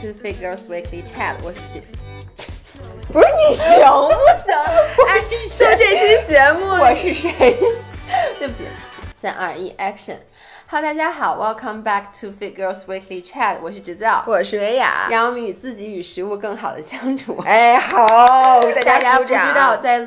to Figures Weekly Chat，我是吉，不是你行不行？哎，就这期节目，我是谁？对不起，三二一，Action！Hello，大家好，Welcome back to Figures Weekly Chat，我是直教，我是维雅，让我们与自己与食物更好的相处。哎，好，大家不知道在。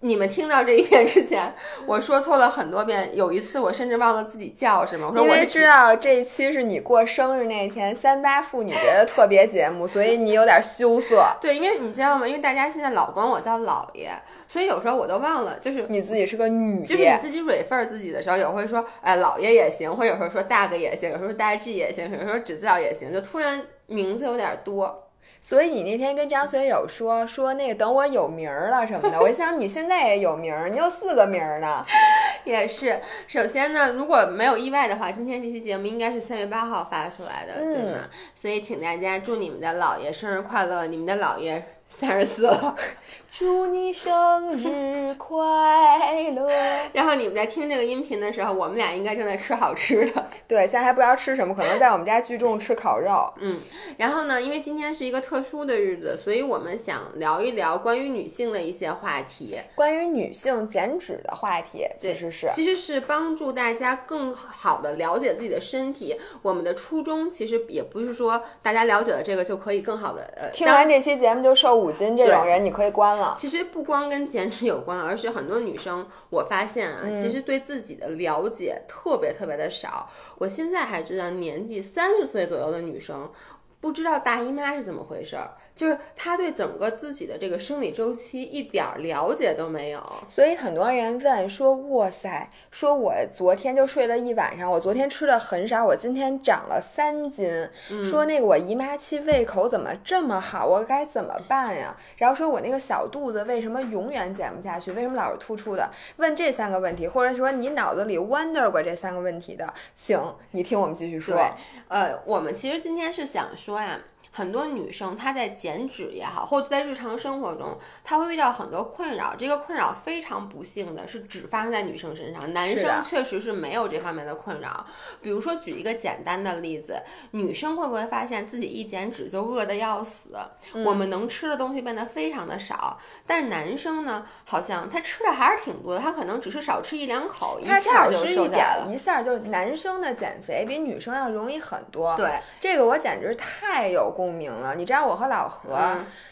你们听到这一遍之前，我说错了很多遍。有一次，我甚至忘了自己叫什么。我说我知道这一期是你过生日那天三八妇女节的特别节目，所以你有点羞涩。对，因为你知道吗？因为大家现在老管我叫姥爷，所以有时候我都忘了，就是你自己是个女，就是你自己 refer 自己的时候，也会说哎姥爷也行，或者有时候说大哥也行，有时候大 G 也行，有时候只叫也行，就突然名字有点多。所以你那天跟张学友说说那个等我有名儿了什么的，我想你现在也有名儿，你有四个名儿呢。也是，首先呢，如果没有意外的话，今天这期节目应该是三月八号发出来的，对吗？所以请大家祝你们的姥爷生日快乐，你们的姥爷。三十四了，祝你生日快乐。然后你们在听这个音频的时候，我们俩应该正在吃好吃的。对，现在还不知道吃什么，可能在我们家聚众吃烤肉。嗯，然后呢，因为今天是一个特殊的日子，所以我们想聊一聊关于女性的一些话题，关于女性减脂的话题，其实是其实是帮助大家更好的了解自己的身体。我们的初衷其实也不是说大家了解了这个就可以更好的呃，听完这期节目就瘦。五斤这种人你可以关了。其实不光跟减脂有关，而是很多女生，我发现啊，其实对自己的了解特别特别的少。我现在还知道，年纪三十岁左右的女生。不知道大姨妈是怎么回事儿，就是她对整个自己的这个生理周期一点了解都没有，所以很多人问说：“哇塞，说我昨天就睡了一晚上，我昨天吃的很少，我今天长了三斤。说那个我姨妈期胃口怎么这么好，我该怎么办呀？然后说我那个小肚子为什么永远减不下去，为什么老是突出的？问这三个问题，或者说你脑子里 wonder 过这三个问题的，请你听我们继续说。呃，我们其实今天是想说。说呀。很多女生她在减脂也好，或者在日常生活中，她会遇到很多困扰。这个困扰非常不幸的是只发生在女生身上，男生确实是没有这方面的困扰。比如说举一个简单的例子，女生会不会发现自己一减脂就饿得要死？我们能吃的东西变得非常的少，但男生呢，好像他吃的还是挺多的，他可能只是少吃一两口，一下就瘦下来了。一下就男生的减肥比女生要容易很多。对，这个我简直太有共。共鸣了，你知道我和老何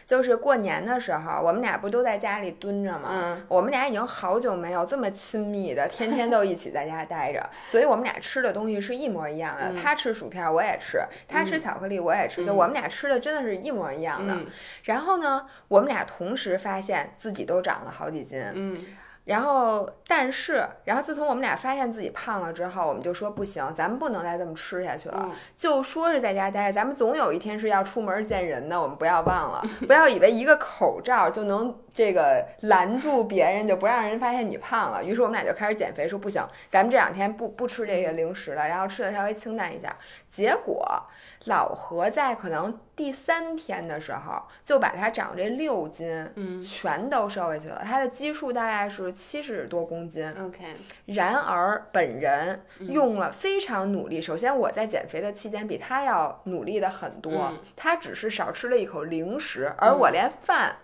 就是过年的时候，我们俩不都在家里蹲着吗？嗯，我们俩已经好久没有这么亲密的，天天都一起在家待着，所以我们俩吃的东西是一模一样的。他吃薯片，我也吃；他吃巧克力，我也吃。就我们俩吃的真的是一模一样的。然后呢，我们俩同时发现自己都长了好几斤。嗯。然后，但是，然后自从我们俩发现自己胖了之后，我们就说不行，咱们不能再这么吃下去了。就说是在家待着，咱们总有一天是要出门见人的，我们不要忘了，不要以为一个口罩就能这个拦住别人，就不让人发现你胖了。于是我们俩就开始减肥，说不行，咱们这两天不不吃这些零食了，然后吃的稍微清淡一下。结果。老何在可能第三天的时候就把他长这六斤，嗯，全都瘦回去了。他的基数大概是七十多公斤。OK。然而本人用了非常努力。首先我在减肥的期间比他要努力的很多。他只是少吃了一口零食，而我连饭。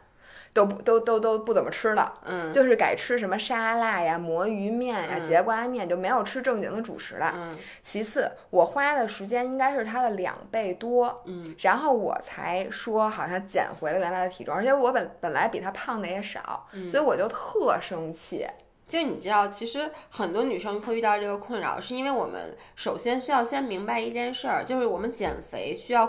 都不都都都不怎么吃了，嗯，就是改吃什么沙拉呀、魔芋面呀、节瓜面，就没有吃正经的主食了。嗯，其次，我花的时间应该是他的两倍多，嗯，然后我才说好像减回了原来的体重，而且我本本来比他胖的也少，所以我就特生气。就你知道，其实很多女生会遇到这个困扰，是因为我们首先需要先明白一件事儿，就是我们减肥需要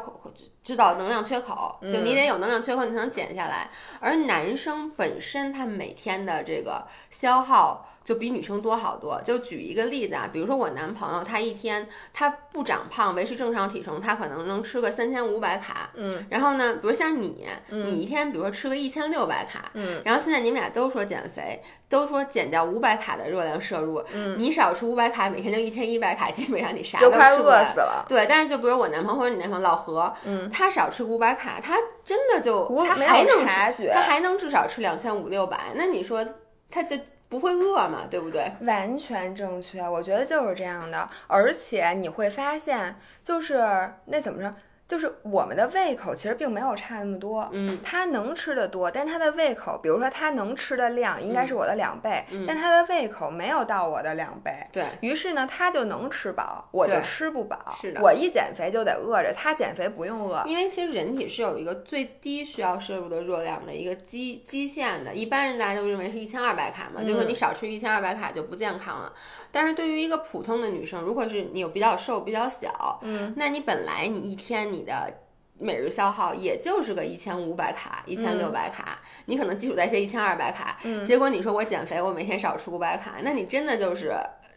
知道能量缺口，就你得有能量缺口，你才能减下来。而男生本身他每天的这个消耗。就比女生多好多。就举一个例子啊，比如说我男朋友，他一天他不长胖，维持正常体重，他可能能吃个三千五百卡。嗯。然后呢，比如像你，你一天比如说吃个一千六百卡。嗯。然后现在你们俩都说减肥，都说减掉五百卡的热量摄入。嗯。你少吃五百卡，每天就一千一百卡，基本上你啥都吃不快饿死了。对，但是就比如我男朋友或者你男朋友老何，嗯，他少吃五百卡，他真的就他还能察觉，他还能至少吃两千五六百。那你说他就。不会饿嘛，对不对？完全正确，我觉得就是这样的。而且你会发现，就是那怎么着？就是我们的胃口其实并没有差那么多，嗯，他能吃的多，但他的胃口，比如说他能吃的量应该是我的两倍，嗯但他的胃口没有到我的两倍。对，于是呢，他就能吃饱，我就吃不饱。是的我一减肥就得饿着，他减肥不用饿。因为其实人体是有一个最低需要摄入的热量的一个基基线的，一般人大家都认为是一千二百卡嘛，就是说你少吃一千二百卡就不健康了。但是对于一个普通的女生，如果是你有比较瘦、比较小，嗯，那你本来你一天你的每日消耗也就是个一千五百卡、一千六百卡，你可能基础代谢一千二百卡，嗯。结果你说我减肥，我每天少吃五百卡，那你真的就是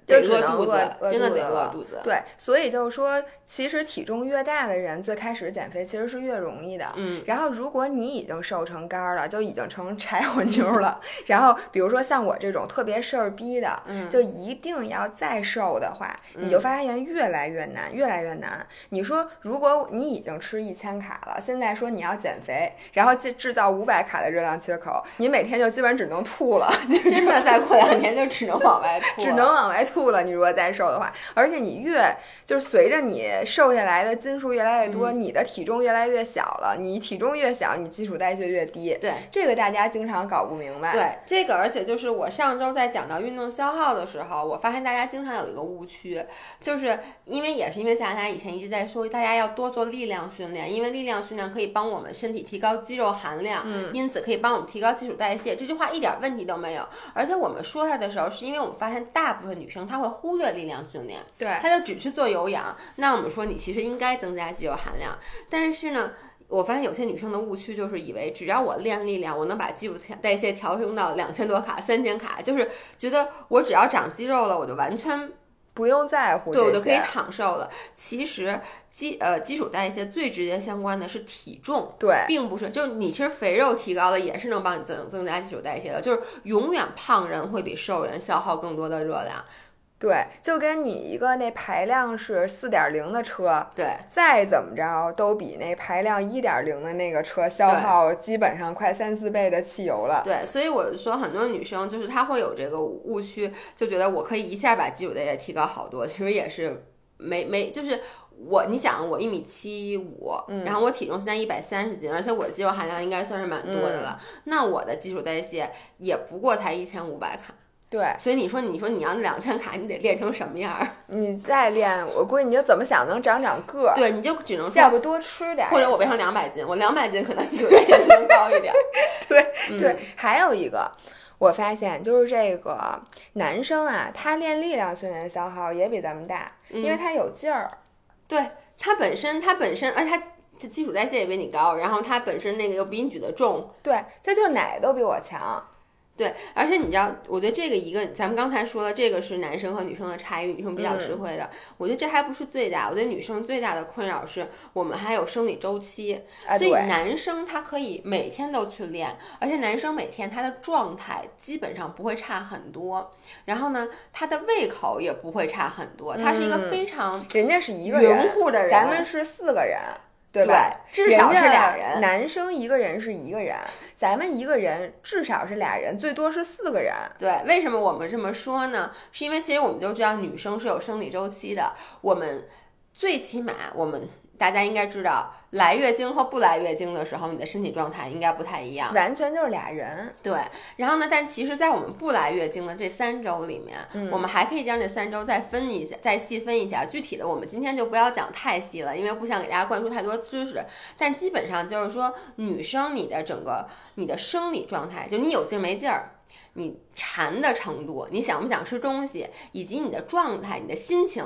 得就只能饿肚子饿，饿真的得肚子了饿肚子。对，所以就是说，其实体重越大的人，最开始减肥其实是越容易的。嗯，然后，如果你已经瘦成干儿了，就已经成柴火妞了，然后比如说像我这种特别事儿逼的，嗯就一定要再瘦的话，你就发现越来越难，越来越难。你说，如果你已经吃一千卡了，现在说你要减肥，然后制制造五百卡的热量缺口，你每天就基本只能吐了，真的再过两年就只能往外吐，只能往外吐了。你如果再瘦的话，而且你越就是随着你瘦下来的斤数越来越多，你的体重越来越小了。你体重越小，你基础代谢越低。对。这个大家经常搞不明白。对这个，而且就是我上周在讲到运动消耗的时候，我发现大家经常有一个误区，就是因为也是因为大以前一直在说大家要多做力量训练，因为力量训练可以帮我们身体提高肌肉含量，嗯因此可以帮我们提高基础代谢。这句话一点问题都没有。而且我们说它的时候，是因为我们发现大部分女生她会忽略力量训练，对他就只去做有氧。那我们说你其实应该增加肌肉含量，但是呢。我发现有些女生的误区就是以为只要我练力量，我能把基础代谢调升到两千多卡、三千卡，就是觉得我只要长肌肉了，我就完全不用在乎。对我就可以躺瘦了。其实基呃基础代谢最直接相关的是体重，对并不是就是你其实肥肉提高了也是能帮你增增加基础代谢的，就是永远胖人会比瘦人消耗更多的热量。对，就跟你一个那排量是四点零的车，对再怎么着都比那排量一点零的那个车消耗基本上快三四倍的汽油了。对，所以我就说很多女生就是她会有这个误区，就觉得我可以一下把基础代谢提高好多，其实也是没没就是。我，你想，我一米七五，然后我体重现在一百三十斤，而且我的肌肉含量应该算是蛮多的了。那我的基础代谢也不过才一千五百卡。对，所以你说，你说你要那两千卡，你得练成什么样儿？你再练，我估计你就怎么想能长长个儿。对，你就只能说，要不多吃点儿，或者我变成两百斤，我两百斤可能基础代谢能高一点。对、嗯、对，还有一个。我发现就是这个男生啊，他练力量训练消耗也比咱们大，嗯、因为他有劲儿。对他本身，他本身，而且他他基础代谢也比你高，然后他本身那个又比你举的重，对，他就哪都比我强。对，而且你知道，我觉得这个一个，咱们刚才说的，这个是男生和女生的差异，女生比较吃亏的。嗯、我觉得这还不是最大，我觉得女生最大的困扰是我们还有生理周期，啊、所以男生他可以每天都去练，而且男生每天他的状态基本上不会差很多，然后呢，他的胃口也不会差很多，他是一个非常嗯、人家是一个人，咱们是四个人。对吧？至少是俩人。男生一个人是一个人，咱们一个人至少是俩人，最多是四个人。对，为什么我们这么说呢？是因为其实我们就知道女生是有生理周期的，我们最起码我们大家应该知道，来月经和不来月经的时候，你的身体状态应该不太一样。完全就是俩人。对，然后呢？但其实，在我们不来月经的这三周里面，嗯、我们还可以将这三周再分一下，再细分一下。具体的，我们今天就不要讲太细了，因为不想给大家灌输太多知识。但基本上就是说，女生你的整个你的生理状态，就你有劲没劲儿。你馋的程度，你想不想吃东西，以及你的状态、你的心情，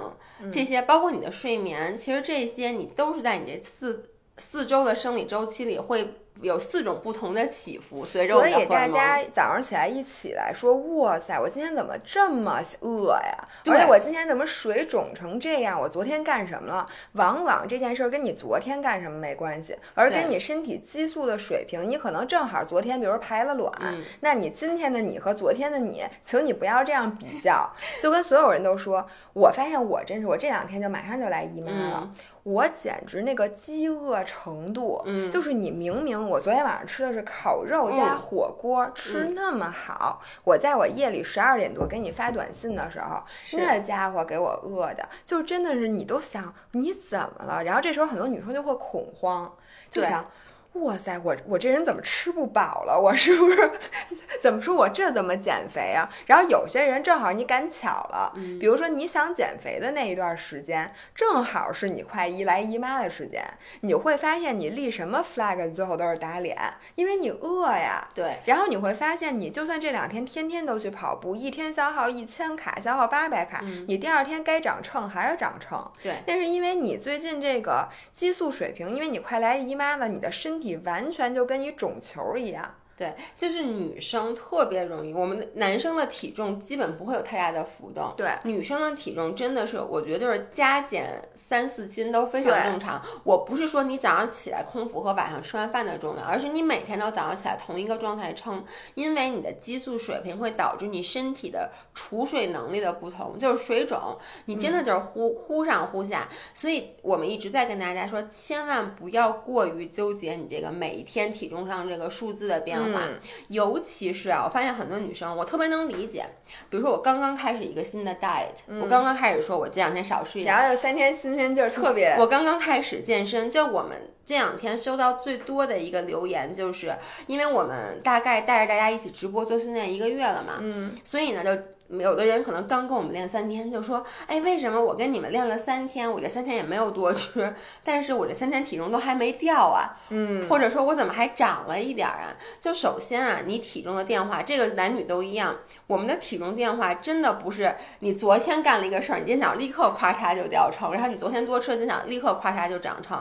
这些包括你的睡眠，其实这些你都是在你这四四周的生理周期里会有四种不同的起伏，随着我们的所以大家早上起来一起来说，哇塞，我今天怎么这么饿呀？而且我今天怎么水肿成这样？我昨天干什么了？往往这件事儿跟你昨天干什么没关系，而跟你身体激素的水平，你可能正好昨天比如排了卵，嗯、那你今天的你和昨天的你，请你不要这样比较。就跟所有人都说，我发现我真是，我这两天就马上就来姨妈了。嗯我简直那个饥饿程度，嗯就是你明明我昨天晚上吃的是烤肉加嗯火锅，吃那么好，我在我夜里十二点多给你发短信的时候，那家伙给我饿的，就真的是你都想你怎么了？然后这时候很多女生就会恐慌，就想。哇塞，我我这人怎么吃不饱了？我是不是 怎么说我这怎么减肥啊？然后有些人正好你赶巧了，嗯比如说你想减肥的那一段时间，正好是你快一来姨妈的时间，你会发现你立什么 flag 最后都是打脸，因为你饿呀。对，然后你会发现，你就算这两天天天都去跑步，一天消耗一千卡，消耗八百卡，嗯你第二天该长秤还是长秤。对但是因为你最近这个激素水平，因为你快来姨妈了，你的身体完全就跟一种球一样。对，就是女生特别容易，我们的男生的体重基本不会有太大的浮动，对，女生的体重真的是，我觉得就是加减三四斤都非常正常。我不是说你早上起来空腹和晚上吃完饭的重量，而是你每天都早上起来同一个状态称，因为你的激素水平会导致你身体的储水能力的不同，就是水肿，你真的就是忽忽上忽下。所以我们一直在跟大家说，千万不要过于纠结你这个每一天体重上这个数字的变化。嗯尤其是啊，我发现很多女生，我特别能理解。比如说，我刚刚开始一个新的 diet，、我刚刚开始说，我这两天少吃一点。然后有三天新鲜劲儿，特别我刚刚开始健身，就我们这两天收到最多的一个留言，就是因为我们大概带着大家一起直播做训练一个月了嘛，嗯，所以呢，就有的人可能刚跟我们练三天，就说，哎，为什么我跟你们练了三天，我这三天也没有多吃，但是我这三天体重都还没掉啊？嗯，或者说我怎么还长了一点儿啊？就首先啊，你体重的变化，这个男女都一样。我们的体重变化真的不是你昨天干了一个事儿，你今天早上立刻咔嚓就掉秤，然后你昨天多吃了，今天早上立刻咔嚓就长秤。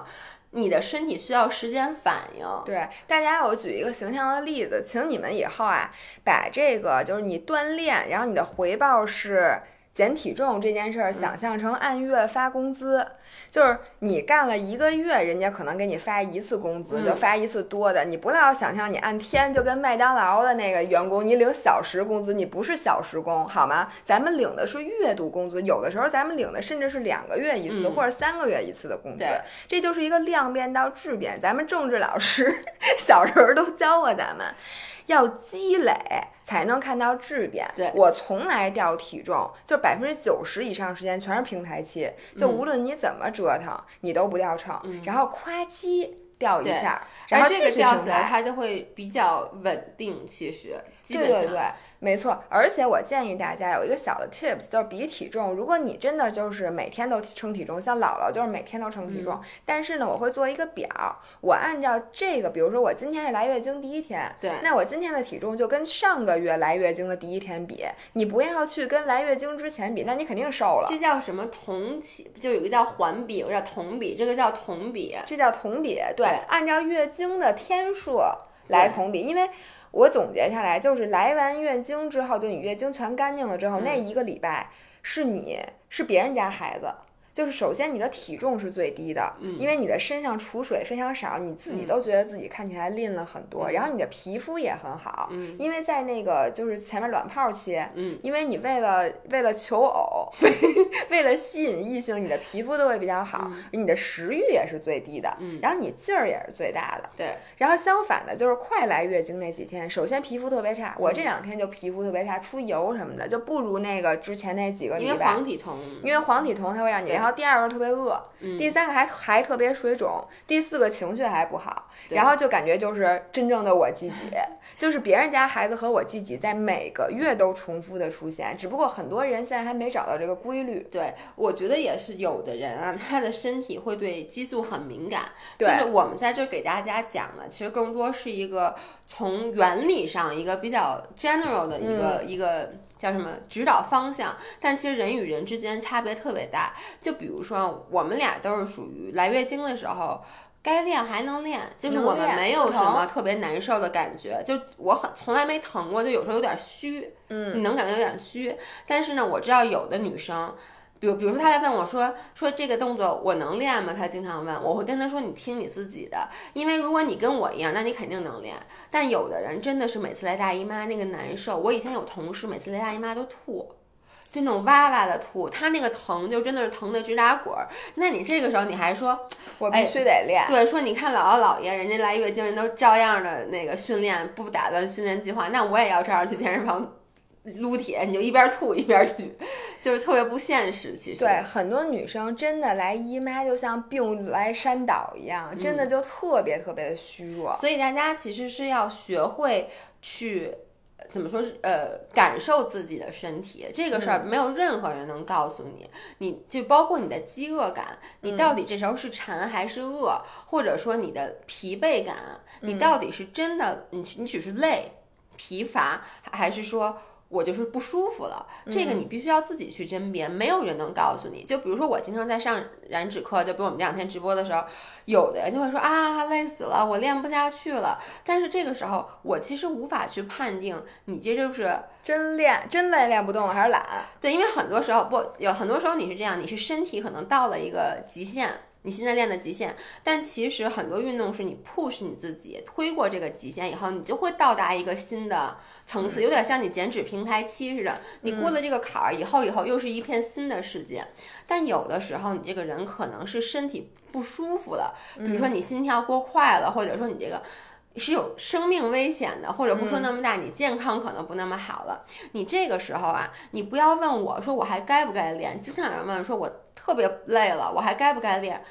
你的身体需要时间反应。对，大家我举一个形象的例子，请你们以后啊，把这个就是你锻炼，然后你的回报是减体重这件事儿，想象成按月发工资。就是你干了一个月，人家可能给你发一次工资，嗯就发一次多的。你不要想象你按天就跟麦当劳的那个员工，你领小时工资，你不是小时工，好吗？咱们领的是月度工资，有的时候咱们领的甚至是两个月一次、嗯或者三个月一次的工资。这就是一个量变到质变。咱们政治老师 小时候都教过咱们。要积累才能看到质变。对我从来掉体重，就百分之九十以上时间全是平台期，就嗯无论你怎么折腾，你都不掉秤，然后夸叽掉一下，然后这个。掉起来，它就会比较稳定。其实，基本上对对对，没错。而且我建议大家有一个小的 tips，就是比体重。如果你真的就是每天都称体重，像姥姥就是每天都称体嗯重，但是呢，我会做一个表，我按照这个，比如说我今天是来月经第一天，对那我今天的体重就跟上个月来月经的第一天比，你不要去跟来月经之前比，那你肯定瘦了。这叫什么同期？就有一个叫环比，有个叫同比，这个叫同比。这叫同比，对，对按照月经的天数来同比，因为我总结下来就是来完月经之后，就你月经全干净了之后，嗯那一个礼拜是你是别人家孩子。就是首先你的体重是最低的，嗯因为你的身上储水非常少，你自己嗯都觉得自己看起来吝了很多，嗯然后你的皮肤也很好，嗯因为在那个就是前面卵泡期，嗯，因为你为了为了求偶，为了吸引异性，你的皮肤都会比较好，你的食欲也是最低的，嗯然后你劲儿也是最大的。对，然后相反的，就是快来月经那几天，首先皮肤特别差，我这两天就皮肤特别差，出油什么的，就不如那个之前那几个礼因为拜。黄体酮。因为黄体酮它会让你，然后第二个特别饿，嗯第三个还还特别水肿，第四个情绪还不好，然后就感觉就是真正的我自己，就是别人家孩子和我自己在每个月都重复的出现，只不过很多人现在还没找到这个规律。对，我觉得也是有的人啊，他的身体会对激素很敏感。就是我们在这儿给大家讲的，其实更多是一个从原理上一个比较 general 的一个、一个。叫什么指导方向？但其实人与人之间差别特别大。就比如说，我们俩都是属于来月经的时候，该练还能练，就是我们没有什么特别难受的感觉。就我很从来没疼过，就有时候有点虚，嗯，你能感觉有点虚。但是呢，我知道有的女生。比如，比如说，他在问我说：“说这个动作我能练吗？”他经常问，我会跟他说：“你听你自己的，因为如果你跟我一样，那你肯定能练。但有的人真的是每次来大姨妈那个难受。我以前有同事每次来大姨妈都吐，就那种哇哇的吐，他那个疼就真的是疼的直打滚儿。那你这个时候你还说，我必须得练。对，说你看姥姥姥爷，人家来月经人都照样的那个训练，不打断训练计划，那我也要照样去健身房撸铁，你就一边吐一边举，就是特别不现实。其实对很多女生真的来姨妈就像病来山倒一样，真的就特别特别的虚弱。所以大家其实是要学会去。怎么说？呃，感受自己的身体这个事儿，没有任何人能告诉你。你就包括你的饥饿感，你到底这时候是馋还是饿，或者说你的疲惫感，你到底是真的，你你只是累、疲乏，还是说？我就是不舒服了，这个你必须要自己去甄别，没有人能告诉你。就比如说我经常在上燃脂课，就比如我们这两天直播的时候，有的人就会说啊累死了，我练不下去了。但是这个时候我其实无法去判定你这就是真练真累练不动了还是懒。对，因为很多时候不有很多时候你是这样，你是身体可能到了一个极限。你现在练的极限，但其实很多运动是你 push 你自己推过这个极限以后，你就会到达一个新的层次，有点像你减脂平台期似的。你过了这个坎儿以后，以后又是一片新的世界。但有的时候，你这个人可能是身体不舒服了，比如说你心跳过快了，或者说你这个是有生命危险的，或者不说那么大，你健康可能不那么好了。你这个时候啊，你不要问我说我还该不该练，经常有人问说我。特别累了，我还该不该练？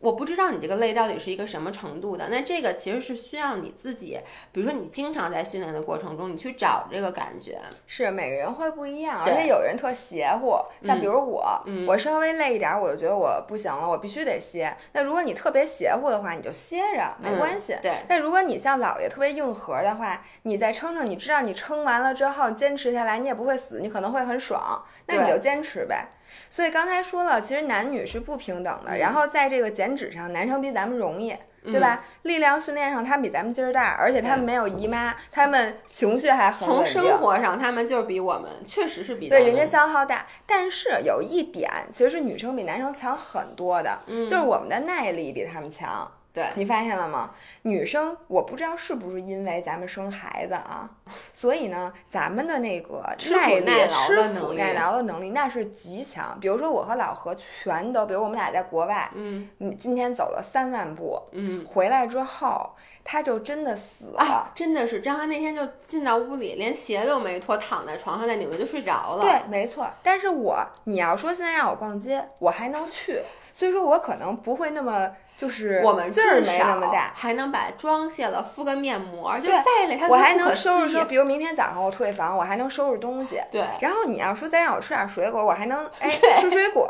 我不知道你这个累到底是一个什么程度的。那这个其实是需要你自己，比如说你经常在训练的过程中，你去找这个感觉。是每个人会不一样，而且有人特邪乎，像比如我，我稍微累一点，我就觉得我不行了，我必须得歇。那如果你特别邪乎的话，你就歇着没关系。对。但如果你像姥爷特别硬核的话，你再撑撑，你知道你撑完了之后坚持下来，你也不会死，你可能会很爽，那你就坚持呗。所以刚才说了，其实男女是不平等的。然后在这个减脂上，男生比咱们容易，对吧？力量训练上，他们比咱们劲儿大，而且他们没有姨妈，他们情绪还很从生活上，他们就是比我们，确实是比对人家消耗大。但是有一点，其实是女生比男生强很多的，就是我们的耐力比他们强。对你发现了吗？女生我不知道是不是因为咱们生孩子啊，所以呢，咱们的那个耐力、吃苦耐劳的能力那是极强。比如说我和老何全都，比如我们俩在国外，嗯，今天走了三万步，嗯，回来之后他就真的死了，真的是张涵那天就进到屋里，连鞋都没脱，躺在床上在纽约就睡着了。对，没错。但是我你要说现在让我逛街，我还能去，所以说我可能不会那么。就是我们字儿没那么大，还能把妆卸了，敷个面膜，就再累，我还能收拾说，比如明天早上我退房，我还能收拾东西。对，然后你要说再让我吃点水果，我还能哎吃水果，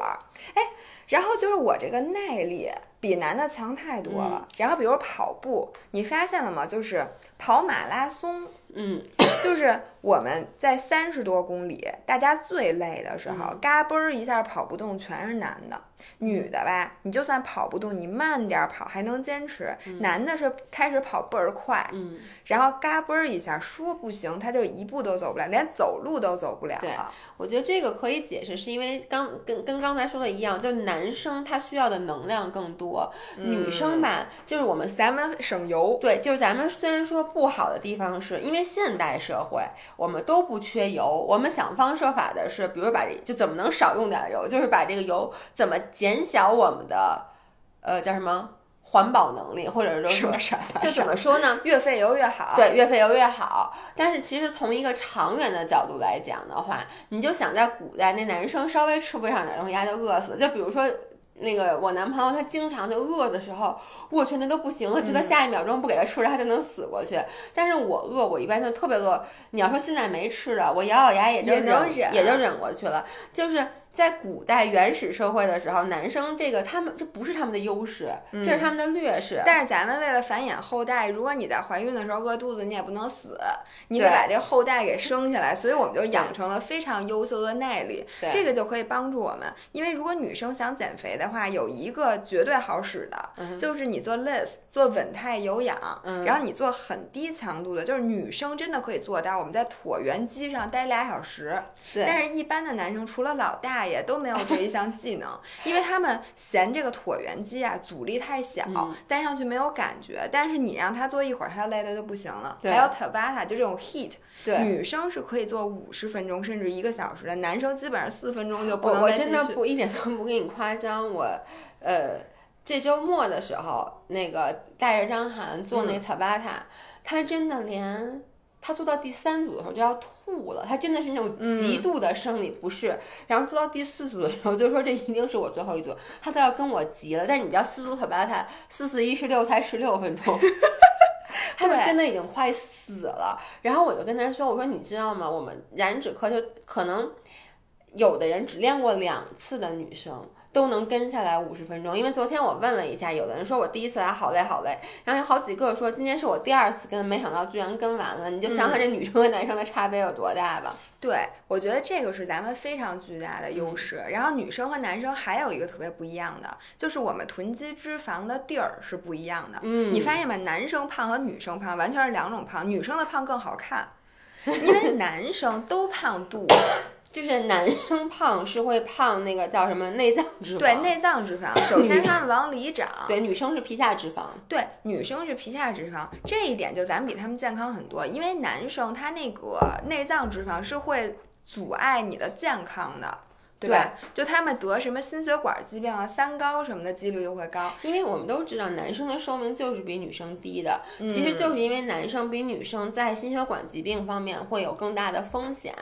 哎，然后就是我这个耐力比男的强太多了。然后比如跑步，你发现了吗？就是跑马拉松。嗯，就是我们在三十多公里，大家最累的时候，嘎嘣儿一下跑不动，全是男的。女的吧，你就算跑不动，你慢点跑还能坚持。男的是开始跑倍儿快，嗯，然后嘎嘣儿一下说不行，他就一步都走不了，连走路都走不了。对，我觉得这个可以解释，是因为刚跟跟刚才说的一样，就男生他需要的能量更多，女生吧，就是我们咱们省油。对，就是咱们虽然说不好的地方是因为。现代社会，我们都不缺油。我们想方设法的是，比如把这就怎么能少用点油，就是把这个油怎么减小我们的，呃，叫什么环保能力，或者说什么？就怎么说呢？越费油越好。对，越费油越好。但是其实从一个长远的角度来讲的话，你就想在古代，那男生稍微吃不上点东西，他就饿死。就比如说。那个我男朋友他经常就饿的时候，我去那都不行了，觉得下一秒钟不给他吃了他就能死过去。但是我饿，我一般就特别饿。你要说现在没吃的，我咬咬牙也就忍，也就忍过去了。就是。在古代原始社会的时候，男生这个他们这不是他们的优势，这是他们的劣势。但是咱们为了繁衍后代，如果你在怀孕的时候饿肚子，你也不能死，你得把这后代给生下来。所以我们就养成了非常优秀的耐力，这个就可以帮助我们。因为如果女生想减肥的话，有一个绝对好使的，就是你做 less，做稳态有氧，然后你做很低强度的，就是女生真的可以做到。我们在椭圆机上待俩小时，但是一般的男生除了老大。大爷都没有这一项技能，因为他们嫌这个椭圆机啊阻力太小，戴上去没有感觉。但是你让他做一会儿，他累的就不行了。还有 Tabata 就这种 heat，女生是可以做五十分钟甚至一个小时的，男生基本上四分钟就不能我真的不一点都不给你夸张，我呃这周末的时候，那个带着张涵做那 Tabata，他真的连。他做到第三组的时候就要吐了，他真的是那种极度的生理不适。然后做到第四组的时候就说这一定是我最后一组，他都要跟我急了。但你知道四组特巴他四四一十六才十六分钟，他就真的已经快死了。然后我就跟他说：“我说你知道吗？我们燃脂课就可能有的人只练过两次的女生。”都能跟下来五十分钟，因为昨天我问了一下，有的人说我第一次来好累好累，然后有好几个说今天是我第二次跟，没想到居然跟完了。你就想想这女生和男生的差别有多大吧？对，我觉得这个是咱们非常巨大的优势。然后女生和男生还有一个特别不一样的，就是我们囤积脂肪的地儿是不一样的。嗯，你发现吗？男生胖和女生胖完全是两种胖，女生的胖更好看，因为男生都胖肚子。就是男生 胖是会胖那个叫什么内脏脂肪？对，内脏脂肪。首先他们往里长。对，女生是皮下脂肪。对，女生是皮下脂肪，这一点就咱们比他们健康很多。因为男生他那个内脏脂肪是会阻碍你的健康的。对，就他们得什么心血管疾病啊、三高什么的几率就会高，因为我们都知道男生的寿命就是比女生低的，其实就是因为男生比女生在心血管疾病方面会有更大的风险。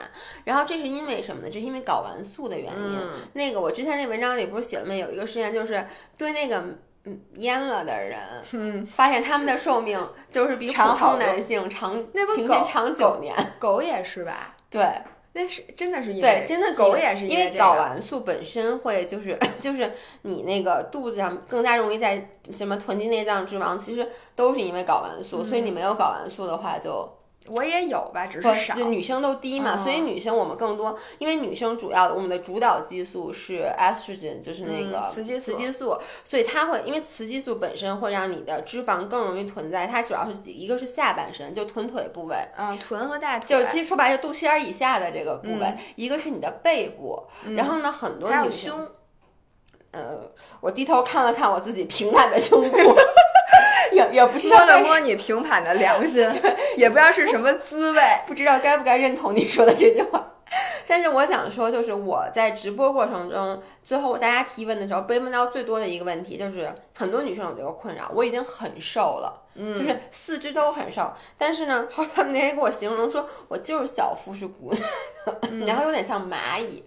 然后这是因为什么呢？这是因为睾丸素的原因。那个我之前那文章里不是写了吗？有一个实验就是对那个嗯阉了的人，嗯，发现他们的寿命就是比普通男性长，平均长九年。狗也是吧？对。那是真的是因为对，真的狗也是因为睾丸素本身会就是 就是你那个肚子上更加容易在什么囤积内脏脂肪，其实都是因为睾丸素，所以你没有睾丸素的话就。我也有吧，只是少。女生都低嘛，所以女生我们更多，因为女生主要的我们的主导激素是 estrogen，就是那个雌激雌激素，所以它会因为雌激素本身会让你的脂肪更容易囤在，它主要是一个是下半身，就臀腿部位，嗯，臀和大腿，就其实说白了就肚脐眼以下的这个部位，一个是你的背部，然后呢很多女生，呃，我低头看了看我自己平坦的胸部。也也不知道摸了摸你平坦的良心，也不知道是什么滋味，不知道该不该认同你说的这句话。但是我想说，就是我在直播过程中，最后大家提问的时候，被问到最多的一个问题，就是很多女生有这个困扰。我已经很瘦了，嗯，就是四肢都很瘦，但是呢，他们那天给我形容说，我就是小腹是鼓的，然后有点像蚂蚁。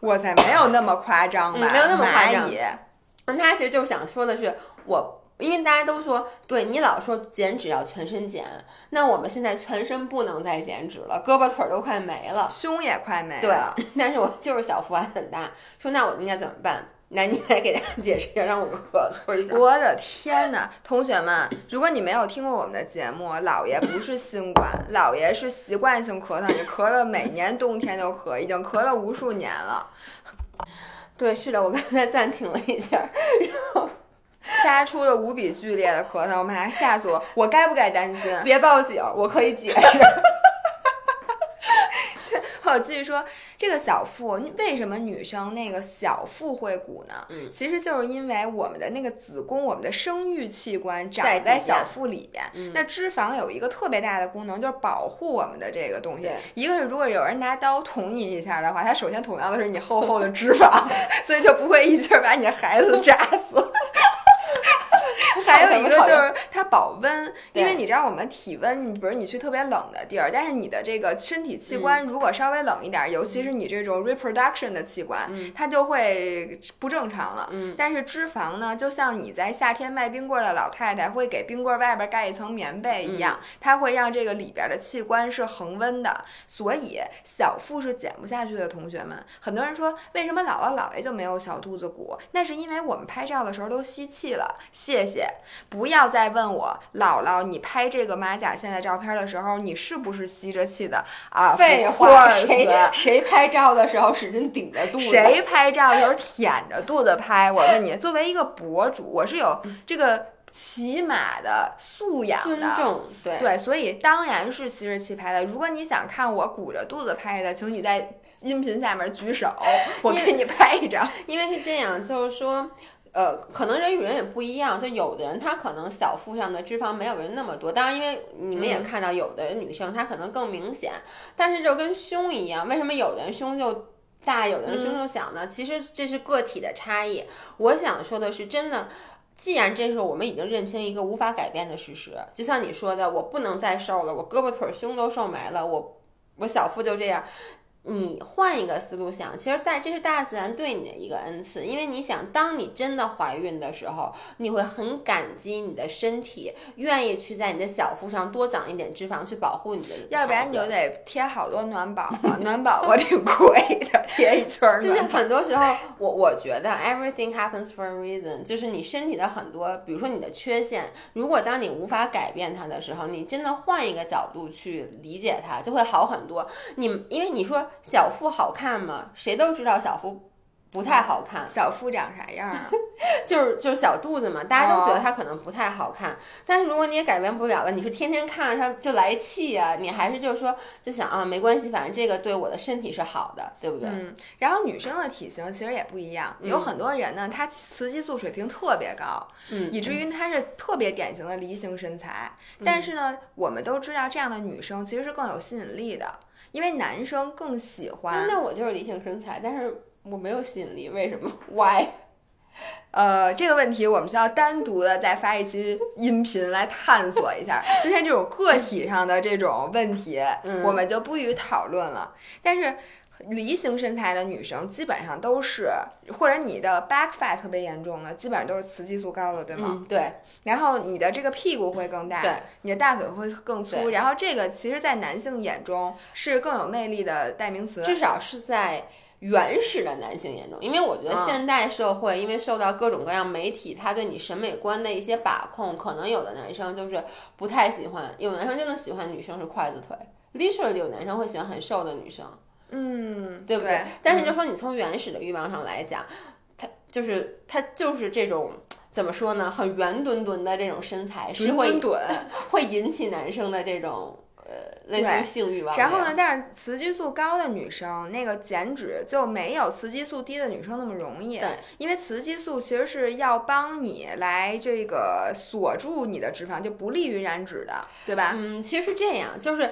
哇塞，没有那么夸张吧？没有那么夸张。那他其实就想说的是我。因为大家都说，对你老说减脂要全身减，那我们现在全身不能再减脂了，胳膊腿都快没了，胸也快没了。对，但是我就是小腹还很大，说那我应该怎么办？那你来给大家解释一下，让我咳嗽一下。我的天哪，同学们，如果你没有听过我们的节目，姥爷不是新冠，姥爷是习惯性咳嗽，你咳了每年冬天都咳，已经咳了无数年了。对，是的，我刚才暂停了一下，然后。发出了无比剧烈的咳嗽，我们还吓死我！我该不该担心？别报警，我可以解释。我，继续说这个小腹，为什么女生那个小腹会鼓呢？嗯，其实就是因为我们的那个子宫，我们的生育器官长在小腹里边。那脂肪有一个特别大的功能，就是保护我们的这个东西。一个是如果有人拿刀捅你一下的话，他首先捅到的是你厚厚的脂肪，所以就不会一劲儿把你孩子扎死。还有一个就是它保温，因为你知道我们体温，你比如你去特别冷的地儿，但是你的这个身体器官如果稍微冷一点，尤其是你这种 reproduction 的器官，它就会不正常了。但是脂肪呢，就像你在夏天卖冰棍的老太太会给冰棍外边盖一层棉被一样，它会让这个里边的器官是恒温的。所以小腹是减不下去的。同学们，很多人说为什么姥姥姥爷就没有小肚子鼓？那是因为我们拍照的时候都吸气了。谢谢。不要再问我姥姥，你拍这个马甲线的照片的时候，你是不是吸着气的啊？废话，谁谁拍照的时候使劲顶着肚子？谁拍照的时候舔着肚子拍？我问你，作为一个博主，我是有这个起码的素养的尊重，对对，所以当然是吸着气拍的。如果你想看我鼓着肚子拍的，请你在音频下面举手，我给你拍一张。因为是这样，就是说。呃，可能人与人也不一样，就有的人他可能小腹上的脂肪没有人那么多，当然，因为你们也看到，有的女生她可能更明显，但是就跟胸一样，为什么有的人胸就大，有的人胸就小呢？其实这是个体的差异。我想说的是，真的，既然这是我们已经认清一个无法改变的事实，就像你说的，我不能再瘦了，我胳膊腿胸都瘦没了，我我小腹就这样。你换一个思路想，其实大这是大自然对你的一个恩赐，因为你想，当你真的怀孕的时候，你会很感激你的身体，愿意去在你的小腹上多长一点脂肪，去保护你的。要不然你就得贴好多暖宝宝，暖宝宝挺贵的，贴一圈儿。就是很多时候，我我觉得 everything happens for a reason，就是你身体的很多，比如说你的缺陷，如果当你无法改变它的时候，你真的换一个角度去理解它，就会好很多。你因为你说。小腹好看吗？谁都知道小腹不太好看。小腹长啥样啊？就是就是小肚子嘛，大家都觉得它可能不太好看。但是如果你也改变不了了，你是天天看着它就来气呀？你还是就是说就想啊，没关系，反正这个对我的身体是好的，对不对？嗯。然后女生的体型其实也不一样，有很多人呢，她雌激素水平特别高，嗯，以至于她是特别典型的梨形身材。但是呢，我们都知道这样的女生其实是更有吸引力的。因为男生更喜欢，那我就是理性身材，但是我没有吸引力，为什么？Why？呃，这个问题我们需要单独的再发一期音频来探索一下。今天这种个体上的这种问题，我们就不予讨论了。但是。梨形身材的女生基本上都是，或者你的 back fat 特别严重的，基本上都是雌激素高的，对吗？对。然后你的这个屁股会更大，对，你的大腿会更粗。然后这个其实，在男性眼中是更有魅力的代名词。至少是在原始的男性眼中，因为我觉得现代社会，因为受到各种各样媒体他对你审美观的一些把控，可能有的男生就是不太喜欢，有男生真的喜欢女生是筷子腿，literally 有男生会喜欢很瘦的女生。嗯，对不对？但是就说你从原始的欲望上来讲，它就是它就是这种怎么说呢？很圆墩墩的这种身材是会会引起男生的这种呃类似于性欲望。然后呢，但是雌激素高的女生那个减脂就没有雌激素低的女生那么容易。对，因为雌激素其实是要帮你来这个锁住你的脂肪，就不利于燃脂的，对吧？嗯，其实是这样，就是。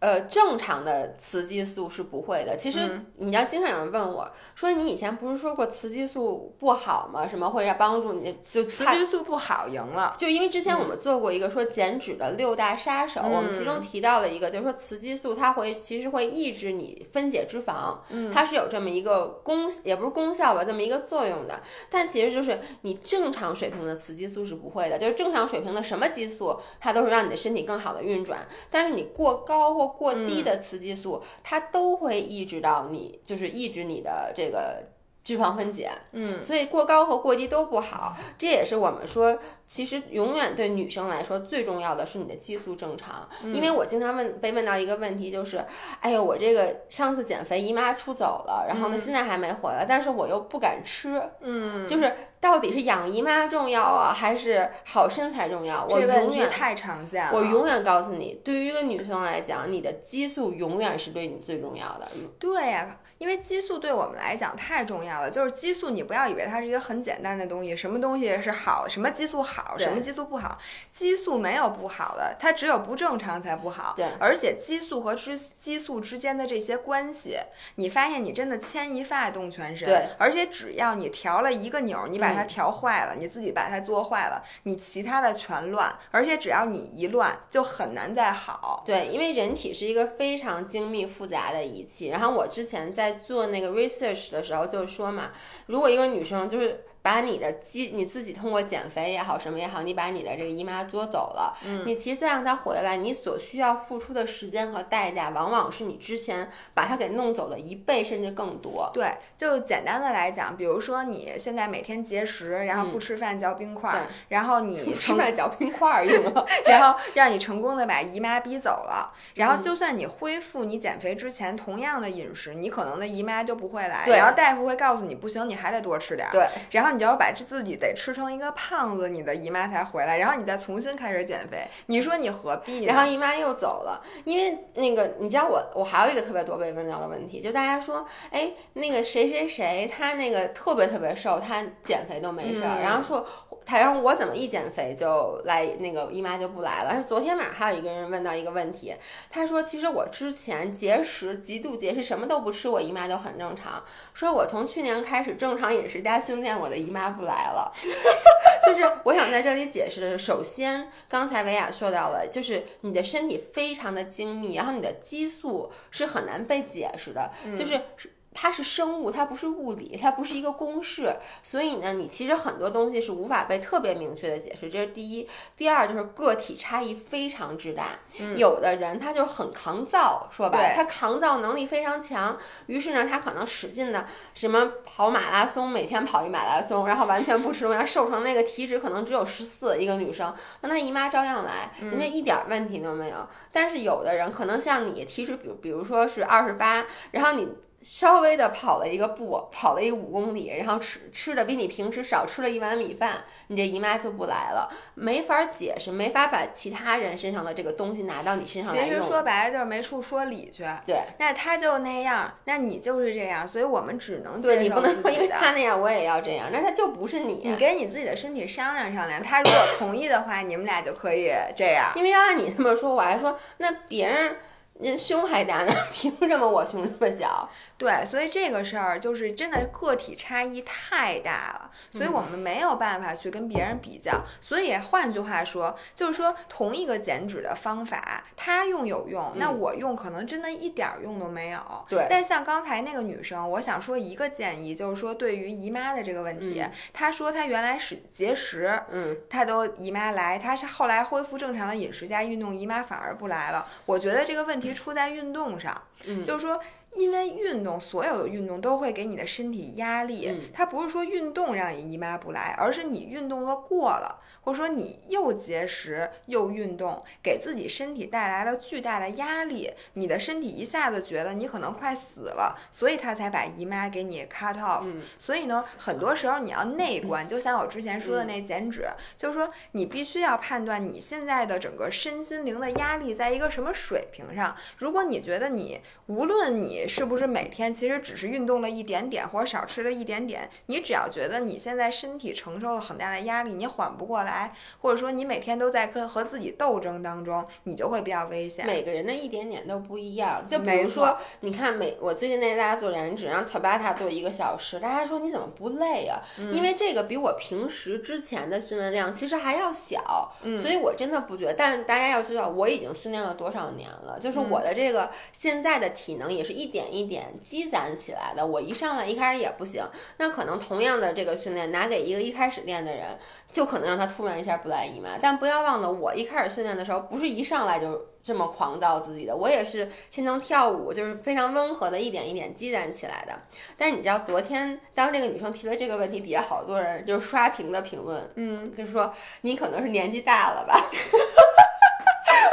呃，正常的雌激素是不会的。其实你要经常有人问我说：“你以前不是说过雌激素不好吗？什么会让帮助你？”就雌激素不好，赢了。就因为之前我们做过一个说减脂的六大杀手，我们其中提到了一个，就是说雌激素它会其实会抑制你分解脂肪，它是有这么一个功，也不是功效吧，这么一个作用的。但其实就是你正常水平的雌激素是不会的，就是正常水平的什么激素，它都是让你的身体更好的运转。但是你过高或过低的雌激素，它都会抑制到你，就是抑制你的这个脂肪分解。嗯，所以过高和过低都不好。这也是我们说，其实永远对女生来说最重要的是你的激素正常。因为我经常问被问到一个问题，就是，哎呦，我这个上次减肥姨妈出走了，然后呢现在还没回来，但是我又不敢吃。嗯，就是。到底是养姨妈重要啊，还是好身材重要？我永远太常见了。我永远告诉你，对于一个女生来讲，你的激素永远是对你最重要的。对呀，因为激素对我们来讲太重要了。就是激素，你不要以为它是一个很简单的东西，什么东西是好，什么激素好，什么激素不好。激素没有不好的，它只有不正常才不好。对，而且激素和之激素之间的这些关系，你发现你真的牵一发动全身。对，而且只要你调了一个钮，你把。把它调坏了，你自己把它做坏了，你其他的全乱，而且只要你一乱，就很难再好。对，因为人体是一个非常精密复杂的仪器。然后我之前在在做那个 research 的时候就说嘛，如果一个女生就是。把你的肌你自己通过减肥也好，什么也好，你把你的这个姨妈作走了，嗯，你其实再让她回来，你所需要付出的时间和代价，往往是你之前把她给弄走的一倍甚至更多。对，就简单的来讲，比如说你现在每天节食，然后不吃饭嚼冰块，然后你吃饭嚼冰块儿用了，然后让你成功的把姨妈逼走了，然后就算你恢复你减肥之前同样的饮食，你可能的姨妈就不会来，对，然后大夫会告诉你不行，你还得多吃点儿，对，然后。你就要把自己得吃成一个胖子，你的姨妈才回来，然后你再重新开始减肥。你说你何必？然后姨妈又走了，因为那个你知道我，我还有一个特别多被问到的问题，就大家说，哎，那个谁谁谁他那个特别特别瘦，他减肥都没事儿，然后说。他让我怎么一减肥就来那个姨妈就不来了。昨天晚上还有一个人问到一个问题，他说其实我之前节食极度节食什么都不吃，我姨妈都很正常。说我从去年开始正常饮食加训练，我的姨妈不来了。就是我想在这里解释的是，首先刚才维雅说到了，就是你的身体非常的精密，然后你的激素是很难被解释的，就是。它是生物，它不是物理，它不是一个公式，所以呢，你其实很多东西是无法被特别明确的解释，这是第一。第二就是个体差异非常之大，有的人他就很抗造，说吧，他抗造能力非常强，于是呢，他可能使劲的什么跑马拉松，每天跑一马拉松，然后完全不吃东西，瘦成那个体脂可能只有十四，一个女生，那她姨妈照样来，人家一点问题都没有。但是有的人可能像你，体脂比比如说是二十八，然后你。稍微的跑了一个步，跑了一五公里，然后吃吃的比你平时少吃了一碗米饭，你这姨妈就不来了，没法解释，没法把其他人身上的这个东西拿到你身上来。其实说白了就是没处说理去。对，那他就那样，那你就是这样，所以我们只能对你不能说因为他那样我也要这样，那他就不是你。你跟你自己的身体商量商量，他如果同意的话，你们俩就可以这样。因为要按你这么说，我还说那别人。人胸还大呢，凭什么我胸这么小？对，所以这个事儿就是真的个体差异太大了，所以我们没有办法去跟别人比较。所以换句话说，就是说同一个减脂的方法，他用有用，那我用可能真的一点用都没有。对。但像刚才那个女生，我想说一个建议，就是说对于姨妈的这个问题，她说她原来是节食，嗯，她都姨妈来，她是后来恢复正常的饮食加运动，姨妈反而不来了。我觉得这个问题出在运动上，嗯，就是说。因为运动，所有的运动都会给你的身体压力。它不是说运动让你姨妈不来，而是你运动的过了，或者说你又节食又运动，给自己身体带来了巨大的压力。你的身体一下子觉得你可能快死了，所以他才把姨妈给你 cut off。所以呢，很多时候你要内观，就像我之前说的那减脂，就是说你必须要判断你现在的整个身心灵的压力在一个什么水平上。如果你觉得你无论你是不是每天其实只是运动了一点点，或者少吃了一点点？你只要觉得你现在身体承受了很大的压力，你缓不过来，或者说你每天都在跟和自己斗争当中，你就会比较危险。每个人的一点点都不一样，就比如说，你看每我最近在大家做燃脂，让乔巴塔做一个小时，大家说你怎么不累啊？因为这个比我平时之前的训练量其实还要小，所以我真的不觉得。但大家要知道，我已经训练了多少年了，就是我的这个现在的体能也是一。一点一点积攒起来的，我一上来一开始也不行，那可能同样的这个训练拿给一个一开始练的人，就可能让他突然一下不来姨妈。但不要忘了，我一开始训练的时候不是一上来就这么狂躁自己的，我也是先从跳舞，就是非常温和的一点一点积攒起来的。但是你知道，昨天当这个女生提了这个问题，底下好多人就是刷屏的评论，嗯，就是说你可能是年纪大了吧。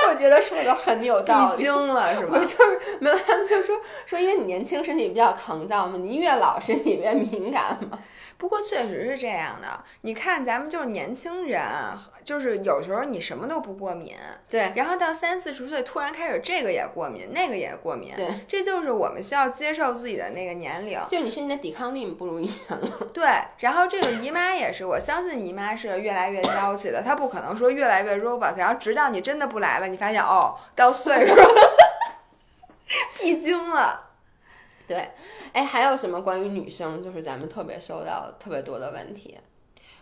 我觉得说的很有道理，惊了是吧？就是没有，他们就说说，因为你年轻，身体比较抗造嘛，你越老，身体越敏感嘛。不过确实是这样的，你看咱们就是年轻人，就是有时候你什么都不过敏，对，然后到三四十岁突然开始这个也过敏，那个也过敏，对，这就是我们需要接受自己的那个年龄，就你身体的抵抗力不如以前了。对，然后这个姨妈也是，我相信姨妈是越来越娇气的，她不可能说越来越 robot，然后直到你真的不来了，你发现哦，到岁数了 闭经了。对，哎，还有什么关于女生，就是咱们特别收到特别多的问题？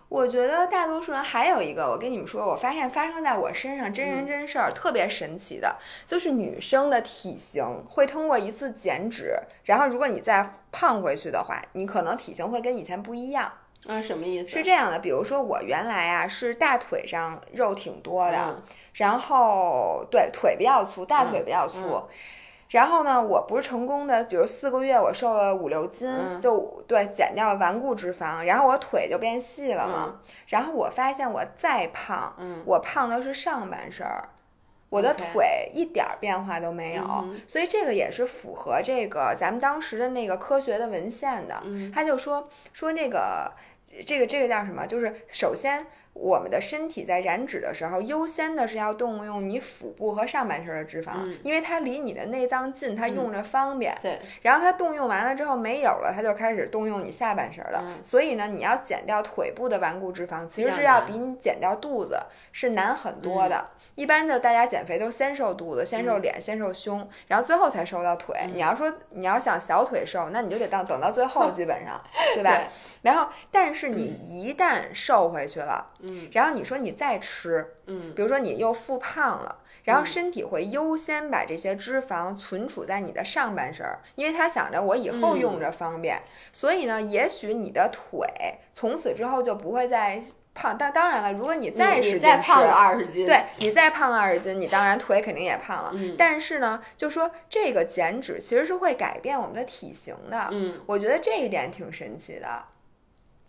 我觉得大多数人还有一个，我跟你们说，我发现发生在我身上真人真事儿，特别神奇的，就是女生的体型会通过一次减脂，然后如果你再胖回去的话，你可能体型会跟以前不一样。啊，什么意思？是这样的，比如说我原来啊是大腿上肉挺多的，然后对腿比较粗，大腿比较粗。然后呢，我不是成功的，比如四个月我瘦了五六斤，就对减掉了顽固脂肪，然后我腿就变细了嘛。然后我发现我再胖，我胖的是上半身儿，我的腿一点变化都没有。所以这个也是符合这个咱们当时的那个科学的文献的。他就说说那个这个这个叫什么？就是首先。我们的身体在燃脂的时候，优先的是要动用你腹部和上半身的脂肪，因为它离你的内脏近，它用着方便。对。然后它动用完了之后没有了，它就开始动用你下半身了。所以呢，你要减掉腿部的顽固脂肪，其实是要比你减掉肚子是难很多的。一般就大家减肥都先瘦肚子，先瘦脸，先瘦胸，然后最后才瘦到腿。你要说你要想小腿瘦，那你就得到等到最后，基本上，对吧？然后，但是你一旦瘦回去了，嗯，然后你说你再吃，嗯，比如说你又复胖了，然后身体会优先把这些脂肪存储在你的上半身，因为他想着我以后用着方便，所以呢，也许你的腿从此之后就不会再。胖，但当然了，如果你再使劲吃，二十斤，对你再胖二十斤，你当然腿肯定也胖了。嗯，但是呢，就说这个减脂其实是会改变我们的体型的。嗯，我觉得这一点挺神奇的。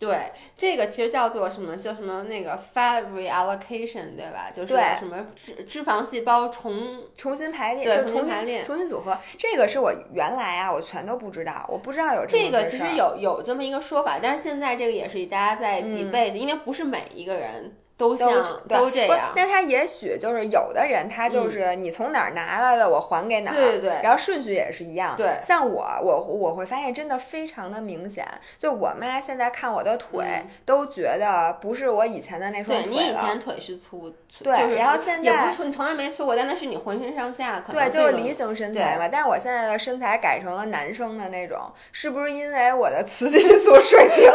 对，这个其实叫做什么？叫什么？那个 fat reallocation，对吧？就是什么脂脂肪细胞重重新排列，对，重新排列，重新组合。这个是我原来啊，我全都不知道，我不知道有这个。其实有有这么一个说法，但是现在这个也是大家在 debate，因为不是每一个人。都像都这样，那他也许就是有的人，他就是你从哪儿拿来的，我还给哪儿，对对对，然后顺序也是一样。对，像我，我我会发现真的非常的明显，就是我妈现在看我的腿，都觉得不是我以前的那双腿对你以前腿是粗，对，然后现在也不粗，你从来没粗过，但那是你浑身上下可能对，就是梨形身材嘛。但是我现在的身材改成了男生的那种，是不是因为我的雌激素水平？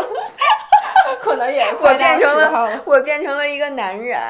可能也我变成了我变成了一个男人。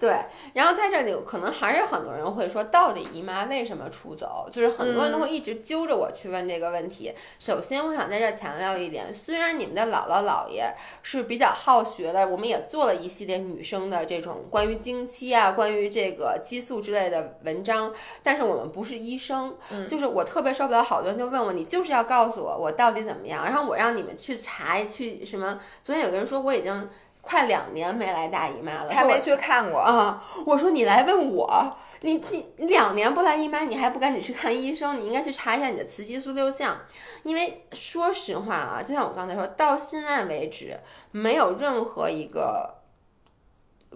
对，然后在这里可能还是很多人会说，到底姨妈为什么出走？就是很多人都会一直揪着我去问这个问题。首先，我想在这强调一点，虽然你们的姥姥姥爷是比较好学的，我们也做了一系列女生的这种关于经期啊、关于这个激素之类的文章，但是我们不是医生。就是我特别受不了，好多人就问我，你就是要告诉我我到底怎么样？然后我让你们去查去什么？昨天有个人说我已经。快两年没来大姨妈了，还没去看过啊！我说你来问我，你你两年不来姨妈，你还不赶紧去看医生？你应该去查一下你的雌激素六项，因为说实话啊，就像我刚才说到现在为止，没有任何一个。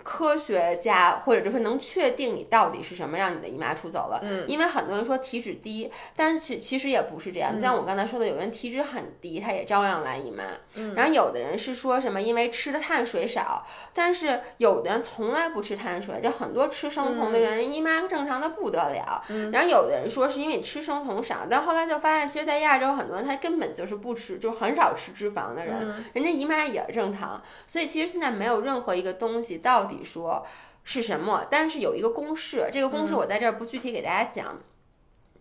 科学家或者就是能确定你到底是什么让你的姨妈出走了，嗯，因为很多人说体脂低，但是其实也不是这样。像我刚才说的，有人体脂很低，他也照样来姨妈。嗯，然后有的人是说什么因为吃的碳水少，但是有的人从来不吃碳水，就很多吃生酮的人姨妈正常的不得了。嗯，然后有的人说是因为你吃生酮少，但后来就发现，其实，在亚洲很多人他根本就是不吃，就很少吃脂肪的人，人家姨妈也是正常。所以其实现在没有任何一个东西到底。说是什么？但是有一个公式，这个公式我在这儿不具体给大家讲。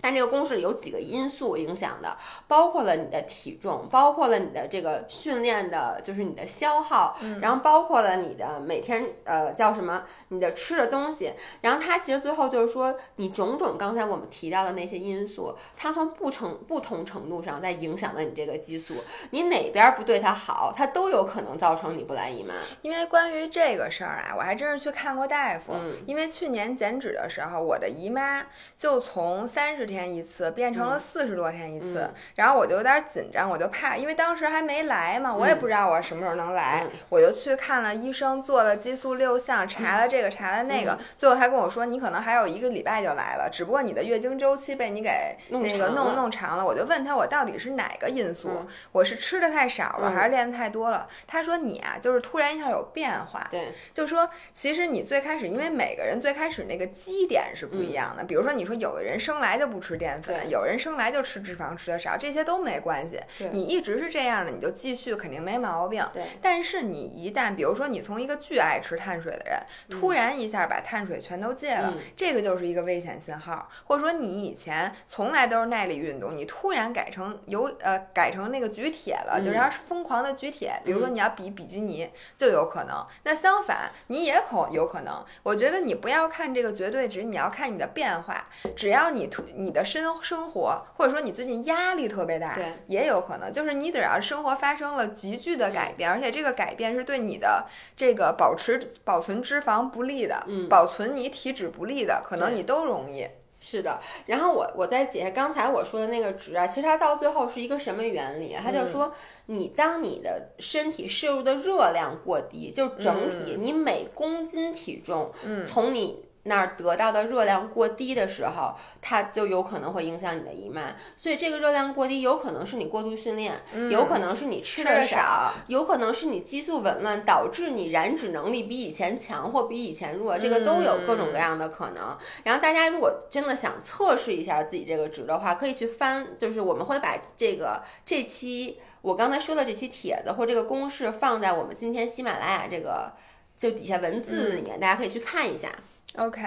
但这个公式有几个因素影响的，包括了你的体重，包括了你的这个训练的，就是你的消耗，然后包括了你的每天呃叫什么，你的吃的东西，然后它其实最后就是说，你种种刚才我们提到的那些因素，它从不成不同程度上在影响了你这个激素，你哪边不对它好，它都有可能造成你不来姨妈。因为关于这个事儿啊，我还真是去看过大夫，嗯，因为去年减脂的时候，我的姨妈就从三十。天一次变成了四十多天一次，然后我就有点紧张，我就怕，因为当时还没来嘛，我也不知道我什么时候能来，我就去看了医生，做了激素六项，查了这个查了那个，最后他跟我说你可能还有一个礼拜就来了，只不过你的月经周期被你给那个弄弄长了。我就问他我到底是哪个因素，我是吃的太少了还是练的太多了？他说你啊就是突然一下有变化，对，就说其实你最开始因为每个人最开始那个基点是不一样的，比如说你说有的人生来就不。吃淀粉，有人生来就吃脂肪吃的少，这些都没关系。你一直是这样的，你就继续，肯定没毛病。对。但是你一旦，比如说你从一个巨爱吃碳水的人，突然一下把碳水全都戒了，这个就是一个危险信号。或者说你以前从来都是耐力运动，你突然改成有呃改成那个举铁了，就是要疯狂的举铁。比如说你要比比基尼，就有可能。那相反，你也可有可能。我觉得你不要看这个绝对值，你要看你的变化。只要你突你。的生生活，或者说你最近压力特别大，对，也有可能，就是你只要生活发生了急剧的改变，而且这个改变是对你的这个保持保存脂肪不利的，嗯，保存你体脂不利的，可能你都容易。是的，然后我我再解释刚才我说的那个值啊，其实它到最后是一个什么原理？它就说，你当你的身体摄入的热量过低，就整体你每公斤体重，从你。那儿得到的热量过低的时候，它就有可能会影响你的姨妈。所以这个热量过低，有可能是你过度训练，有可能是你吃的少，有可能是你激素紊乱导致你燃脂能力比以前强或比以前弱，这个都有各种各样的可能。然后大家如果真的想测试一下自己这个值的话，可以去翻，就是我们会把这个这期我刚才说的这期帖子或这个公式放在我们今天喜马拉雅这个就底下文字里面，大家可以去看一下。OK，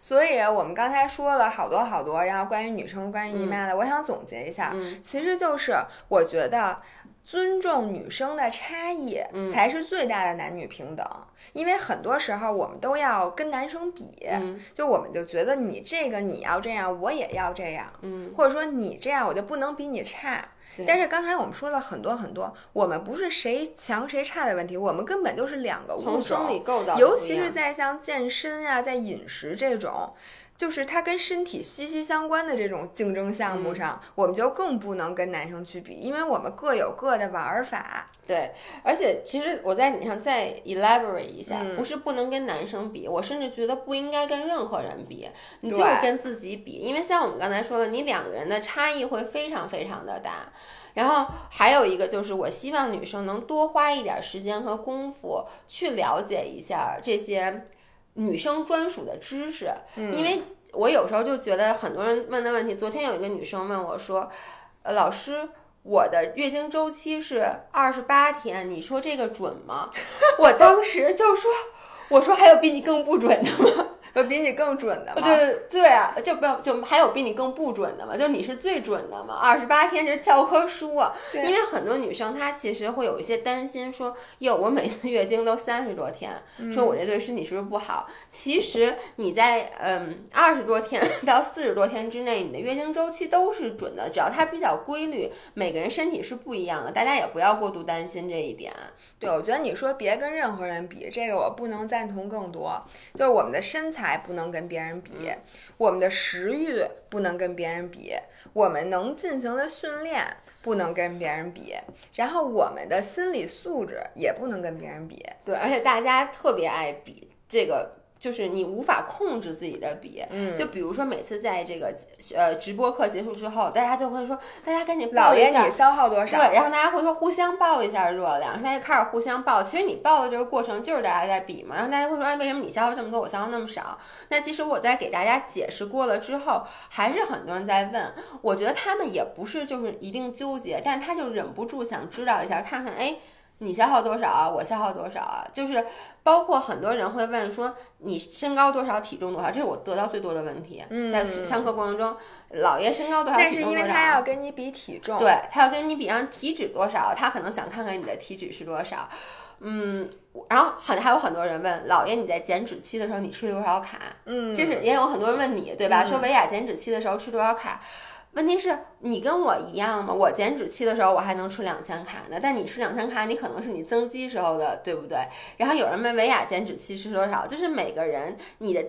所以我们刚才说了好多好多，然后关于女生、关于姨妈的，我想总结一下，其实就是我觉得尊重女生的差异才是最大的男女平等，因为很多时候我们都要跟男生比，就我们就觉得你这个你要这样，我也要这样，嗯，或者说你这样我就不能比你差。但是刚才我们说了很多很多，我们不是谁强谁差的问题，我们根本就是两个物种。从生理构造，尤其是在像健身啊，在饮食这种。就是它跟身体息息相关的这种竞争项目上，我们就更不能跟男生去比，因为我们各有各的玩法。对，而且其实我在你上再 elaborate 一下，不是不能跟男生比，我甚至觉得不应该跟任何人比，你就是跟自己比，因为像我们刚才说的，你两个人的差异会非常非常的大。然后还有一个就是，我希望女生能多花一点时间和功夫去了解一下这些。女生专属的知识，因为我有时候就觉得很多人问的问题。昨天有一个女生问我说：“呃，老师，我的月经周期是二十八天，你说这个准吗？” 我当时就说：“我说还有比你更不准的吗？”有比你更准的吗？对对啊，就不就还有比你更不准的吗？就你是最准的吗？二十八天是教科书啊！因为很多女生她其实会有一些担心，说哟，我每次月经都三十多天，说我这对身体是不是不好？其实你在嗯二十多天 到四十多天之内，你的月经周期都是准的，只要它比较规律。每个人身体是不一样的，大家也不要过度担心这一点。对，我觉得你说别跟任何人比，这个我不能赞同更多。就是我们的身材。还不能跟别人比，我们的食欲不能跟别人比，我们能进行的训练不能跟别人比，然后我们的心理素质也不能跟别人比。对，而且大家特别爱比这个。就是你无法控制自己的笔，嗯，就比如说每次在这个呃直播课结束之后，大家就会说，大家赶紧报一下，你消耗多少？对，然后大家会说互相报一下热量，大家开始互相报。其实你报的这个过程就是大家在比嘛，然后大家会说，哎，为什么你消耗这么多，我消耗那么少？那其实我在给大家解释过了之后，还是很多人在问，我觉得他们也不是就是一定纠结，但他就忍不住想知道一下，看看，哎。你消耗多少啊？我消耗多少啊？就是包括很多人会问说你身高多少，体重多少？这是我得到最多的问题。在上课过程中，姥爷身高多少？但是因为他要跟你比体重，对他要跟你比上体脂多少，他可能想看看你的体脂是多少。嗯，然后很还有很多人问姥爷你在减脂期的时候你吃多少卡？嗯，就是也有很多人问你对吧？说维亚减脂期的时候吃多少卡？问题是你跟我一样吗？我减脂期的时候我还能吃两千卡呢，但你吃两千卡，你可能是你增肌时候的，对不对？然后有人问维雅减脂期是多少？就是每个人你的。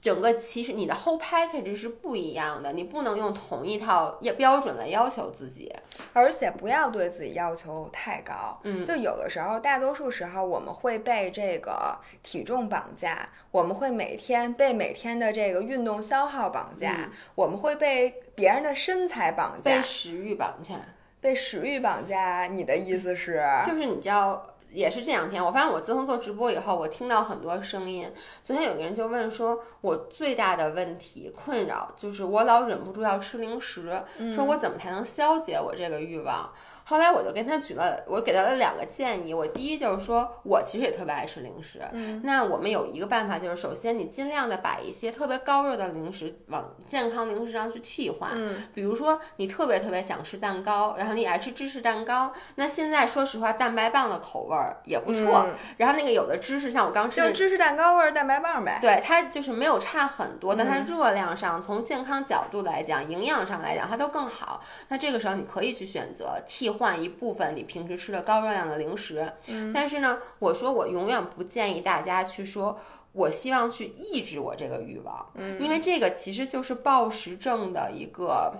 整个其实你的 whole package 是不一样的，你不能用同一套也标准来要求自己，而且不要对自己要求太高。嗯，就有的时候，大多数时候我们会被这个体重绑架，我们会每天被每天的这个运动消耗绑架，我们会被别人的身材绑架，被食欲绑架，被食欲绑架。你的意思是？就是你叫。也是这两天，我发现我自从做直播以后，我听到很多声音。昨天有个人就问说，我最大的问题困扰就是我老忍不住要吃零食，说我怎么才能消解我这个欲望？后来我就跟他举了，我给他了两个建议。我第一就是说，我其实也特别爱吃零食。嗯，那我们有一个办法，就是首先你尽量的把一些特别高热的零食往健康零食上去替换。嗯，比如说你特别特别想吃蛋糕，然后你爱吃芝士蛋糕。那现在说实话，蛋白棒的口味儿也不错。然后那个有的芝士，像我刚吃，就芝士蛋糕味儿蛋白棒呗。对，它就是没有差很多，但它热量上，从健康角度来讲，营养上来讲，它都更好。那这个时候你可以去选择替。换一部分你平时吃的高热量的零食，但是呢，我说我永远不建议大家去说。我希望去抑制我这个欲望，嗯，因为这个其实就是暴食症的一个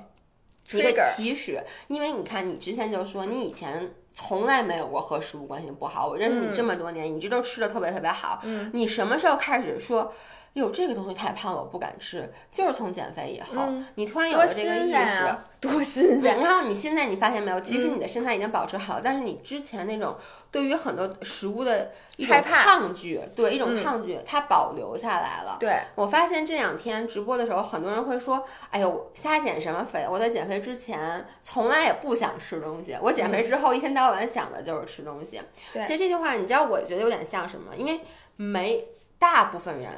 一个起始。因为你看，你之前就说你以前从来没有过和食物关系不好，我认识你这么多年，你这都吃的特别特别好，嗯，你什么时候开始说？哟，这个东西太胖了，我不敢吃。就是从减肥以后，你突然有了这个意识，多新鲜！然后你现在你发现没有？即使你的身材已经保持好，但是你之前那种对于很多食物的一种抗拒，对一种抗拒，它保留下来了。对我发现这两天直播的时候，很多人会说：“哎呦，瞎减什么肥？我在减肥之前从来也不想吃东西，我减肥之后一天到晚想的就是吃东西。”其实这句话，你知道，我觉得有点像什么？因为没大部分人。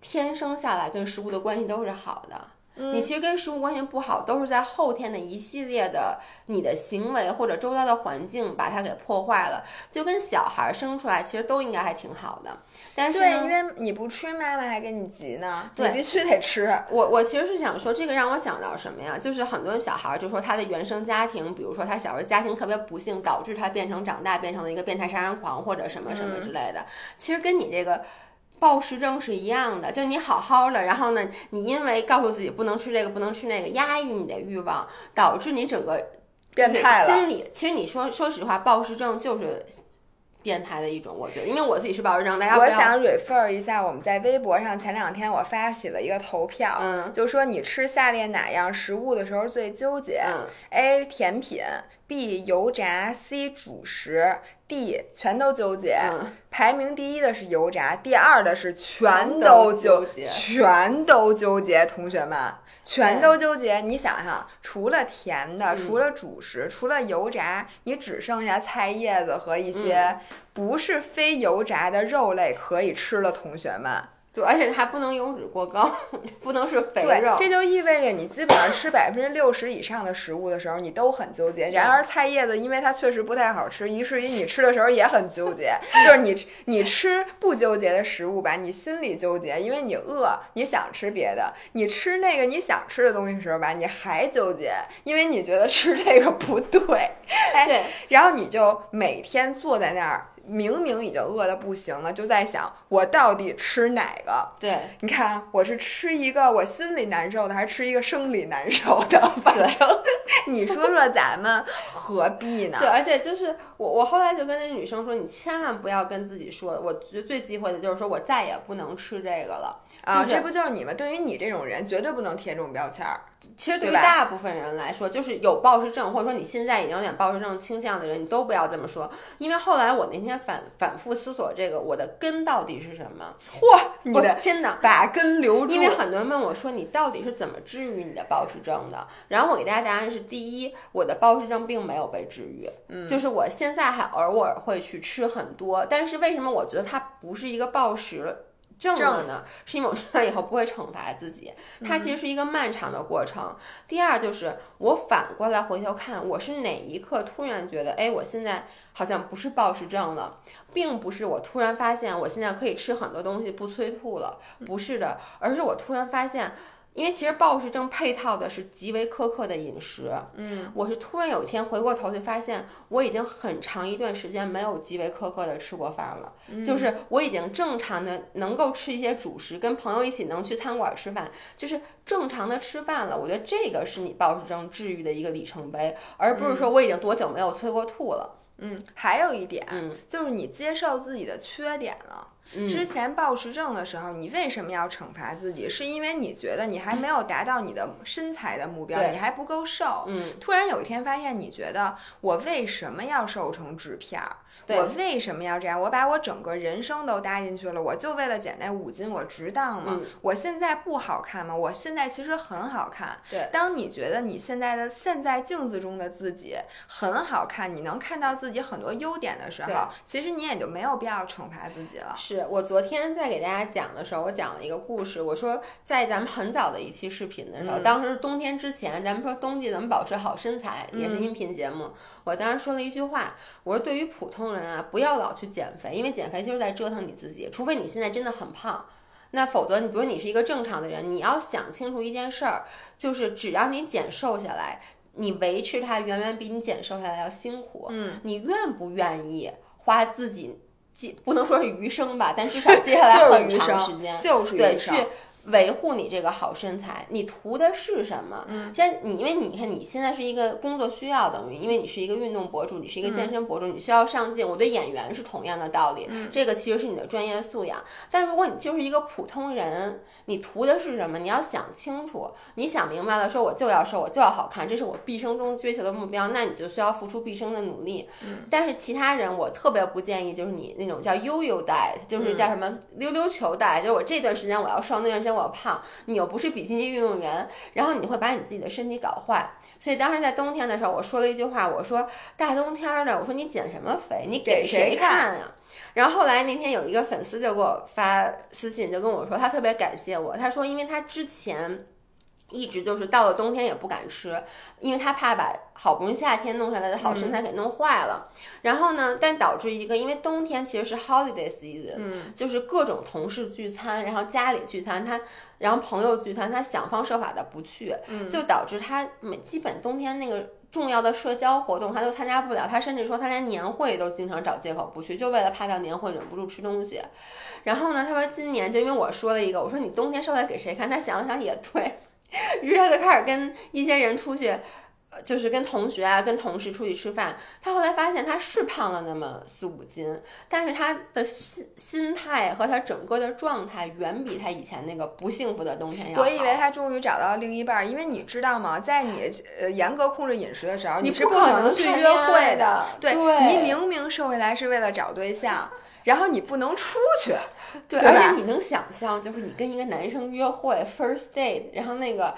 天生下来跟食物的关系都是好的，你其实跟食物关系不好，都是在后天的一系列的你的行为或者周遭的环境把它给破坏了。就跟小孩生出来其实都应该还挺好的，但是对，因为你不吃，妈妈还跟你急呢，你必须得吃。我我其实是想说，这个让我想到什么呀？就是很多小孩就说他的原生家庭，比如说他小时候家庭特别不幸，导致他变成长大变成了一个变态杀人狂或者什么什么之类的。其实跟你这个。暴食症是一样的，就你好好的，然后呢，你因为告诉自己不能吃这个，不能吃那个，压抑你的欲望，导致你整个变态了。心理其实你说说实话，暴食症就是变态的一种，我觉得，因为我自己是暴食症，大家我想 refer 一下，我们在微博上前两天我发起了一个投票，嗯，就说你吃下列哪样食物的时候最纠结？嗯，A 甜品，B 油炸，C 主食。D 全都纠结，排名第一的是油炸，第二的是全都纠结，全都纠结。同学们，全都纠结。你想想，除了甜的，除了主食，除了油炸，你只剩下菜叶子和一些不是非油炸的肉类可以吃了。同学们。而且它不能油脂过高，不能是肥肉。这就意味着你基本上吃百分之六十以上的食物的时候，你都很纠结。然而菜叶子，因为它确实不太好吃，以至于你吃的时候也很纠结。就是你你吃不纠结的食物吧，你心里纠结，因为你饿，你想吃别的。你吃那个你想吃的东西的时候吧，你还纠结，因为你觉得吃这个不对。对，然后你就每天坐在那儿。明明已经饿得不行了，就在想我到底吃哪个？对，你看我是吃一个我心里难受的，还是吃一个生理难受的？反正 你说说咱们何必呢？对，而且就是我，我后来就跟那女生说，你千万不要跟自己说，我觉得最忌讳的就是说我再也不能吃这个了啊！这不就是你们？对于你这种人，绝对不能贴这种标签儿。其实对于大部分人来说，就是有暴食症，或者说你现在已经有点暴食症倾向的人，你都不要这么说。因为后来我那天反反复思索这个，我的根到底是什么？嚯，你的真的把根留住。因为很多人问我说，你到底是怎么治愈你的暴食症的？然后我给大家答案是：第一，我的暴食症并没有被治愈，嗯，就是我现在还偶尔会去吃很多，但是为什么我觉得它不是一个暴食？正了呢，是因为我吃完以后不会惩罚自己，它其实是一个漫长的过程。第二就是我反过来回头看，我是哪一刻突然觉得，哎，我现在好像不是暴食症了，并不是我突然发现我现在可以吃很多东西不催吐了，不是的，而是我突然发现。因为其实暴食症配套的是极为苛刻的饮食，嗯，我是突然有一天回过头去发现，我已经很长一段时间没有极为苛刻的吃过饭了，就是我已经正常的能够吃一些主食，跟朋友一起能去餐馆吃饭，就是正常的吃饭了。我觉得这个是你暴食症治愈的一个里程碑，而不是说我已经多久没有催过吐了。嗯，还有一点，就是你接受自己的缺点了。之前暴食症的时候，你为什么要惩罚自己？是因为你觉得你还没有达到你的身材的目标，你还不够瘦。嗯，突然有一天发现，你觉得我为什么要瘦成纸片儿？我为什么要这样？我把我整个人生都搭进去了，我就为了减那五斤，我值当吗？我现在不好看吗？我现在其实很好看。对，当你觉得你现在的现在镜子中的自己很好看，你能看到自己很多优点的时候，其实你也就没有必要惩罚自己了。是我昨天在给大家讲的时候，我讲了一个故事，我说在咱们很早的一期视频的时候，当时冬天之前，咱们说冬季怎么保持好身材，也是音频节目，我当时说了一句话，我说对于普通人。啊，不要老去减肥，因为减肥就是在折腾你自己。除非你现在真的很胖，那否则你比如你是一个正常的人，你要想清楚一件事儿，就是只要你减瘦下来，你维持它远远比你减瘦下来要辛苦。嗯，你愿不愿意花自己？接不能说是余生吧，但至少接下来 很长时间，就是对去。维护你这个好身材，你图的是什么？嗯，像你，因为你看你现在是一个工作需要，等于因为你是一个运动博主，你是一个健身博主，你需要上镜。我对演员是同样的道理，这个其实是你的专业素养。但如果你就是一个普通人，你图的是什么？你要想清楚，你想明白了，说我就要瘦，我就要好看，这是我毕生中追求的目标，那你就需要付出毕生的努力。嗯，但是其他人，我特别不建议，就是你那种叫悠悠带，就是叫什么溜溜球带，就我这段时间我要瘦，那段时间我胖，你。又不是比基尼运动员，然后你会把你自己的身体搞坏。所以当时在冬天的时候，我说了一句话，我说大冬天的，我说你减什么肥？你给谁看啊？然后后来那天有一个粉丝就给我发私信，就跟我说他特别感谢我，他说因为他之前。一直就是到了冬天也不敢吃，因为他怕把好不容易夏天弄下来的好身材给弄坏了。然后呢，但导致一个，因为冬天其实是 holiday season，嗯，就是各种同事聚餐，然后家里聚餐，他然后朋友聚餐，他想方设法的不去，就导致他每基本冬天那个重要的社交活动他都参加不了。他甚至说他连年会都经常找借口不去，就为了怕到年会忍不住吃东西。然后呢，他说今年就因为我说了一个，我说你冬天瘦下来给谁看？他想了想也对。于是他就开始跟一些人出去，就是跟同学啊、跟同事出去吃饭。他后来发现他是胖了那么四五斤，但是他的心心态和他整个的状态远比他以前那个不幸福的冬天要好。我以为他终于找到另一半，因为你知道吗？在你呃严格控制饮食的时候，你是不可能去约会的。对，你明明瘦下来是为了找对象。然后你不能出去，对，而且你能想象，就是你跟一个男生约会，first date，然后那个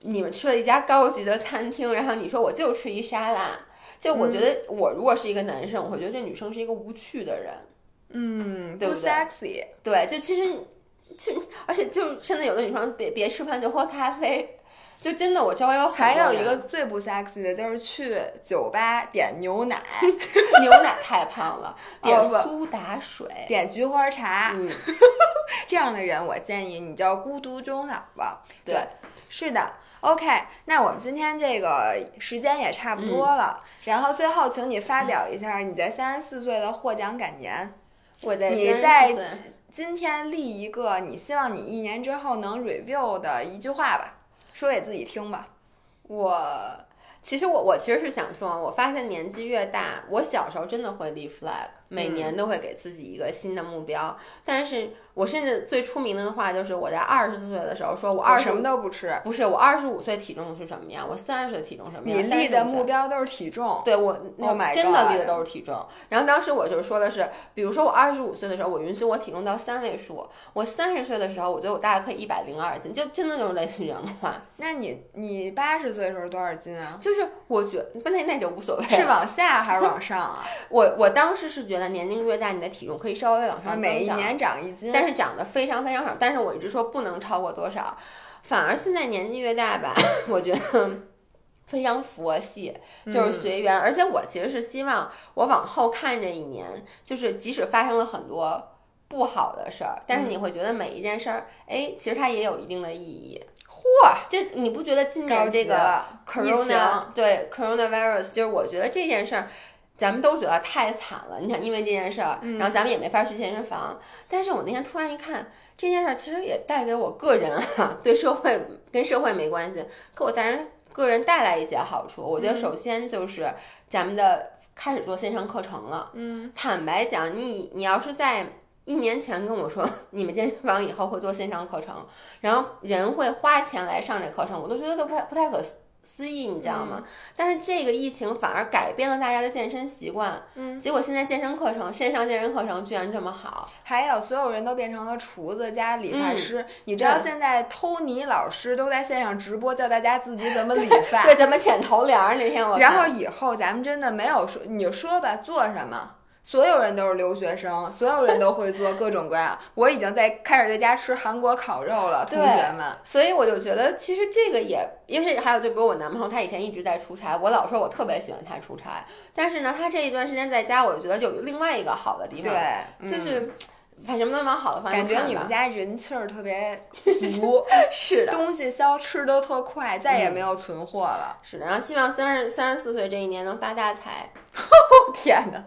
你们去了一家高级的餐厅，然后你说我就吃一沙拉，就我觉得我如果是一个男生，我会觉得这女生是一个无趣的人，嗯，对不对？对，就其实就而且就现在有的女生别别吃饭就喝咖啡。就真的，我周围有还有一个最不 sexy 的，就是去酒吧点牛奶，牛奶太胖了，点苏打水，点菊花茶，嗯，这样的人，我建议你叫孤独终老吧。对，是的，OK，那我们今天这个时间也差不多了，然后最后请你发表一下你在三十四岁的获奖感言。我在你在今天立一个你希望你一年之后能 review 的一句话吧。说给自己听吧，我其实我我其实是想说，我发现年纪越大，我小时候真的会立 flag。每年都会给自己一个新的目标，但是我甚至最出名的话就是我在二十四岁的时候说，我二什么都不吃，不是我二十五岁体重是什么样，我三十岁体重什么样？你立的目标都是体重，对我那真的立的都是体重。然后当时我就是说的是，比如说我二十五岁的时候，我允许我体重到三位数，我三十岁的时候，我觉得我大概可以一百零二斤，就真的就是类似于这样的话。那你你八十岁的时候多少斤啊？就是我觉那那就无所谓，是往下还是往上啊？我我当时是觉得年龄越大，你。的体重可以稍微往上每一年长一斤，但是长得非常非常少。但是我一直说不能超过多少，反而现在年纪越大吧，我觉得非常佛系，就是随缘。而且我其实是希望我往后看这一年，就是即使发生了很多不好的事儿，但是你会觉得每一件事儿，哎，其实它也有一定的意义。嚯，就你不觉得今年这个 corona 对 coronavirus，就是我觉得这件事儿。咱们都觉得太惨了，你想因为这件事儿，然后咱们也没法去健身房。但是我那天突然一看，这件事儿其实也带给我个人哈，对社会跟社会没关系，给我带人个人带来一些好处。我觉得首先就是咱们的开始做线上课程了。嗯，坦白讲，你你要是在一年前跟我说 你们健身房以后会做线上课程，然后人会花钱来上这课程，我都觉得都不太不太可思。思议，你知道吗？但是这个疫情反而改变了大家的健身习惯。嗯，结果现在健身课程、线上健身课程居然这么好。还有，所有人都变成了厨子加理发师。你知道现在托尼老师都在线上直播，教大家自己怎么理发，对，怎么剪头帘儿。那天我。然后以后咱们真的没有说，你就说吧，做什么。所有人都是留学生，所有人都会做各种各样。我已经在开始在家吃韩国烤肉了，同学们。所以我就觉得，其实这个也，因为还有就比如我男朋友，他以前一直在出差，我老说我特别喜欢他出差，但是呢，他这一段时间在家，我就觉得有另外一个好的地方，对，就是。把什么都往好的方向感觉你们家人气儿特别足，是的，东西消吃的特快，再也没有存货了。是的，然后希望三十三十四岁这一年能发大财。天哪，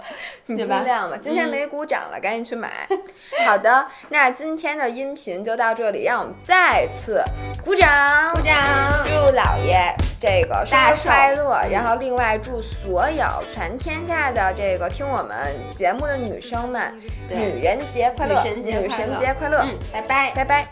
你尽量吧。今天嗯美股涨了，赶紧去买。好的，那今天的音频就到这里，让我们再次鼓掌，鼓掌祝老爷这个生日快乐。嗯然后另外祝所有全天下的这个听我们节目的女生们，女人节快乐，女神节快乐拜拜。拜拜。